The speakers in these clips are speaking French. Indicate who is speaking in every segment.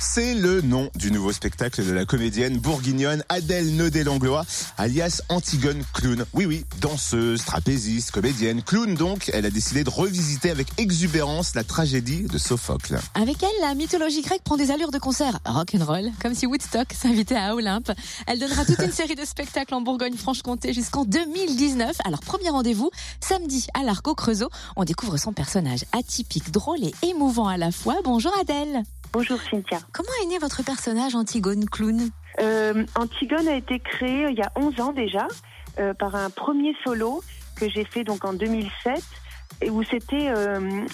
Speaker 1: C'est le nom du nouveau spectacle de la comédienne bourguignonne Adèle Naudet-Langlois, alias Antigone Clown. Oui, oui, danseuse, trapéziste, comédienne, clown donc. Elle a décidé de revisiter avec exubérance la tragédie de Sophocle.
Speaker 2: Avec elle, la mythologie grecque prend des allures de concert rock'n'roll, comme si Woodstock s'invitait à Olympe. Elle donnera toute une série de spectacles en Bourgogne-Franche-Comté jusqu'en 2019. Alors, premier rendez-vous, samedi à l'Arc au Creusot. On découvre son personnage atypique, drôle et émouvant à la fois. Bonjour Adèle.
Speaker 3: Bonjour Cynthia.
Speaker 2: Comment est né votre personnage Antigone Clown
Speaker 3: Euh, Antigone a été créée il y a 11 ans déjà euh, par un premier solo que j'ai fait donc en 2007 et où c'était euh,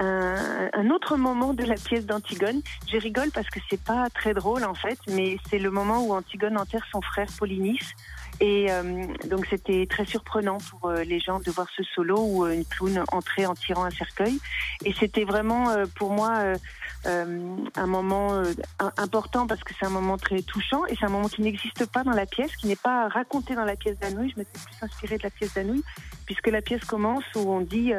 Speaker 3: un, autre moment de la pièce d'Antigone. Je rigole parce que c'est pas très drôle en fait, mais c'est le moment où Antigone enterre son frère Polynice. Et euh, donc c'était très surprenant pour euh, les gens de voir ce solo où euh, une clown entrait en tirant un cercueil. Et c'était vraiment pour moi un moment important parce que c'est un moment très touchant et c'est un moment qui n'existe pas dans la pièce, qui n'est pas raconté dans la pièce d'Anouilh. Je m'étais plus inspirée de la pièce d'Anouilh puisque la pièce commence où on dit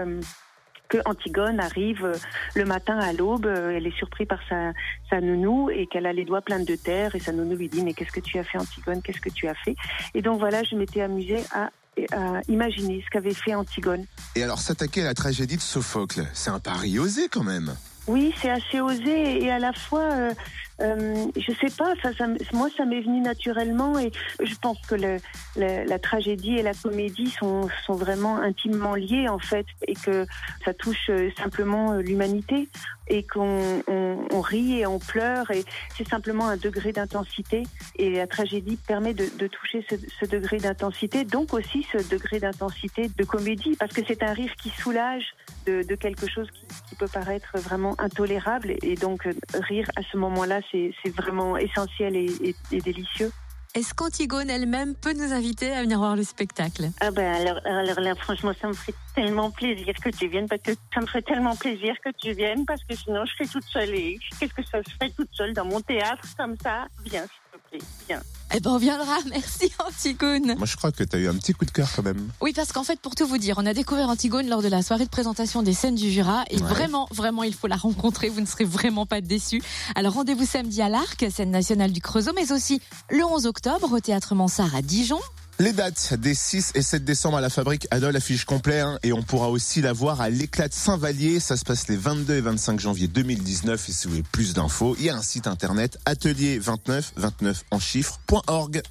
Speaker 3: que Antigone arrive euh, le matin à l'aube, euh, elle est surprise par sa, sa nounou et qu'elle a les doigts pleins de terre et sa nounou lui dit mais qu'est-ce que tu as fait Antigone, qu'est-ce que tu as fait? Et donc voilà, je m'étais amusée à, à imaginer ce qu'avait fait Antigone.
Speaker 1: Et alors s'attaquer à la tragédie de Sophocle, c'est un pari osé quand même.
Speaker 3: Oui, c'est assez osé et à la fois, euh, euh, je sais pas, ça, moi ça m'est venu naturellement et je pense que le, le- la tragédie et la comédie sont, sont vraiment intimement liées en fait et que ça touche euh, simplement euh, l'humanité et qu'on on, on rit et on pleure et c'est simplement un degré d'intensité et la tragédie permet de, de toucher ce, ce degré d'intensité, donc aussi ce degré d'intensité de comédie parce que c'est un rire qui soulage de, de quelque chose qui peut paraître vraiment intolérable. Et donc euh, rire à ce moment-là c'est c'est vraiment essentiel et, et- et délicieux.
Speaker 2: Est-ce qu'Antigone elle-même peut nous inviter à venir voir le spectacle?
Speaker 3: Ah ben alors, alors là franchement ça me ferait tellement plaisir que tu viennes parce que ça me ferait tellement plaisir que tu viennes parce que sinon je serais toute seule et qu'est-ce que ça se fait toute seule dans mon théâtre comme ça? Viens viens.
Speaker 2: Eh ben on viendra, merci Antigone.
Speaker 1: Moi je crois que t'as eu un petit coup de cœur quand même.
Speaker 2: Oui, parce qu'en fait, pour tout vous dire, on a découvert Antigone lors de la soirée de présentation des scènes du Jura. Et
Speaker 1: Ouais.
Speaker 2: vraiment, vraiment, il faut la rencontrer. Vous ne serez vraiment pas déçus. Alors, rendez-vous samedi à l'Arc, scène nationale du Creusot, mais aussi le 11 octobre au Théâtre Mansart à Dijon.
Speaker 1: Les dates des 6 et 7 décembre à la fabrique Adol affiche complet hein, et on pourra aussi la voir à l'éclat de Saint-Vallier. Ça se passe les 22 et 25 janvier 2019 et si vous voulez plus d'infos, il y a un site internet atelier29 29 en chiffres.org.